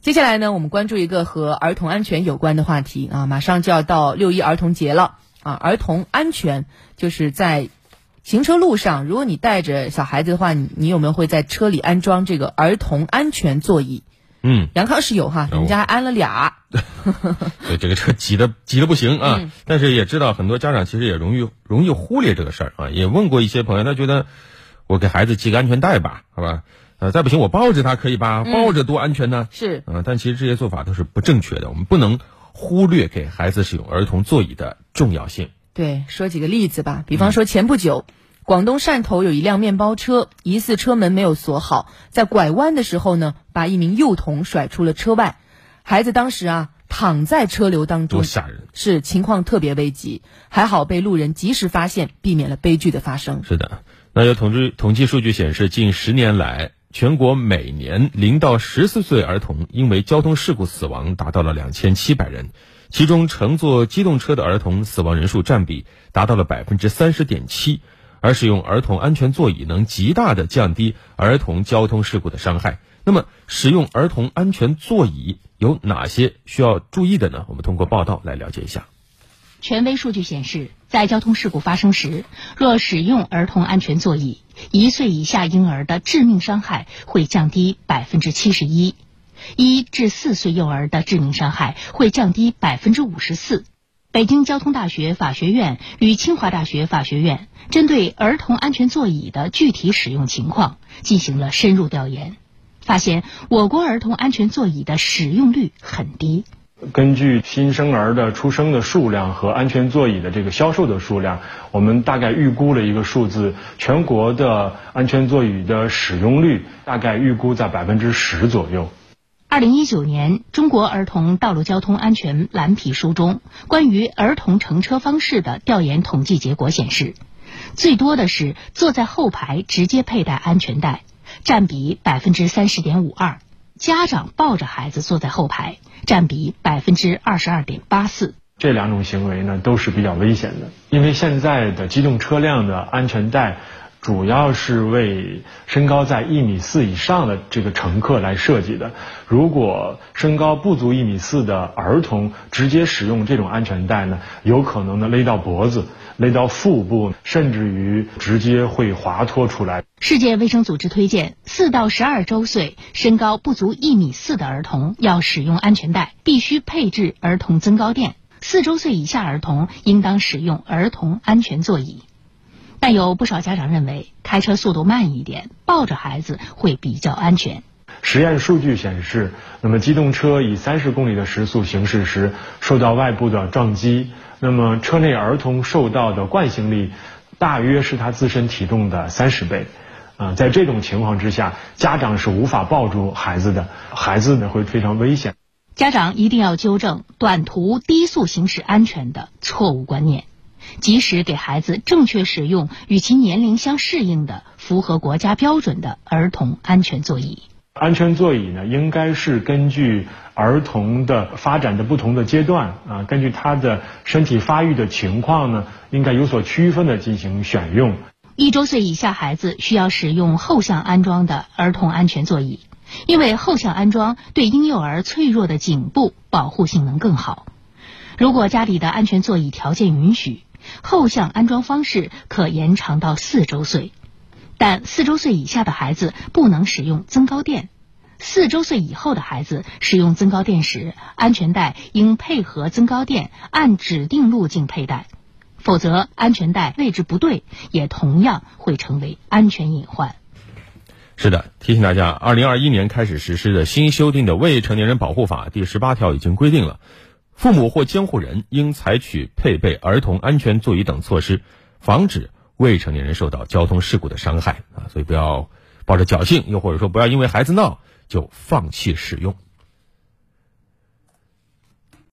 接下来呢，我们关注一个和儿童安全有关的话题啊，马上就要到六一儿童节了啊，儿童安全就是在行车路上，如果你带着小孩子的话，你你有没有会在车里安装这个儿童安全座椅？嗯，杨康是有哈，有人家还安了俩。对这个车挤得挤得不行啊，嗯但是也知道很多家长其实也容易容易忽略这个事儿啊，也问过一些朋友，他觉得我给孩子系个安全带吧，好吧，呃，再不行我抱着他可以吧，抱着多安全呢，是呃、但其实这些做法都是不正确的，我们不能忽略给孩子使用儿童座椅的重要性。对，说几个例子吧。比方说，前不久，广东汕头有一辆面包车，疑似车门没有锁好，在拐弯的时候呢，把一名幼童甩出了车外。孩子当时啊躺在车流当中多，吓人！是情况特别危急，还好被路人及时发现，避免了悲剧的发生。是的，那有统计统计数据显示，近十年来，全国每年零到十四岁儿童因为交通事故死亡达到了两千七百人，其中乘坐机动车的儿童死亡人数占比达到了百分之三十点七，而使用儿童安全座椅能极大的降低儿童交通事故的伤害。那么，使用儿童安全座椅有哪些需要注意的呢？我们通过报道来了解一下。权威数据显示，在交通事故发生时，若使用儿童安全座椅，一岁以下婴儿的致命伤害会降低百分之七十一，一至四岁幼儿的致命伤害会降低百分之五十四。北京交通大学法学院与清华大学法学院针对儿童安全座椅的具体使用情况进行了深入调研，发现我国儿童安全座椅的使用率很低。根据新生儿的出生的数量和安全座椅的这个销售的数量，我们大概预估了一个数字，全国的安全座椅的使用率大概预估在百分之十左右。二零一九年《中国儿童道路交通安全蓝皮书》中关于儿童乘车方式的调研统计结果显示，最多的是坐在后排直接佩戴安全带，占比百分之三十点五二；家长抱着孩子坐在后排，占比百分之二十二点八四。这两种行为呢都是比较危险的，因为现在的机动车辆的安全带主要是为身高在一米四以上的这个乘客来设计的。如果身高不足一米四的儿童直接使用这种安全带呢，有可能呢勒到脖子、勒到腹部，甚至于直接会滑脱出来。世界卫生组织推荐，四到十二周岁、身高不足一米四的儿童要使用安全带，必须配置儿童增高垫。四周岁以下儿童应当使用儿童安全座椅。但有不少家长认为，开车速度慢一点，抱着孩子会比较安全。实验数据显示，那么机动车以三十公里的时速行驶时，受到外部的撞击，那么车内儿童受到的惯性力大约是他自身体重的三十倍。啊、在这种情况之下，家长是无法抱住孩子的，孩子呢会非常危险。家长一定要纠正短途低速行驶安全的错误观念，及时给孩子正确使用与其年龄相适应的、符合国家标准的儿童安全座椅。安全座椅呢，应该是根据儿童的发展的不同的阶段啊，根据他的身体发育的情况呢，应该有所区分的进行选用。一周岁以下孩子需要使用后向安装的儿童安全座椅，因为后向安装对婴幼儿脆弱的颈部保护性能更好。如果家里的安全座椅条件允许，后向安装方式可延长到四周岁，但四周岁以下的孩子不能使用增高垫。四周岁以后的孩子使用增高垫时，安全带应配合增高垫，按指定路径佩戴。否则，安全带位置不对，也同样会成为安全隐患。是的，提醒大家，二零二一年开始实施的新修订的《未成年人保护法》第十八条已经规定了，父母或监护人应采取配备儿童安全座椅等措施，防止未成年人受到交通事故的伤害啊！所以不要抱着侥幸，又或者说不要因为孩子闹就放弃使用。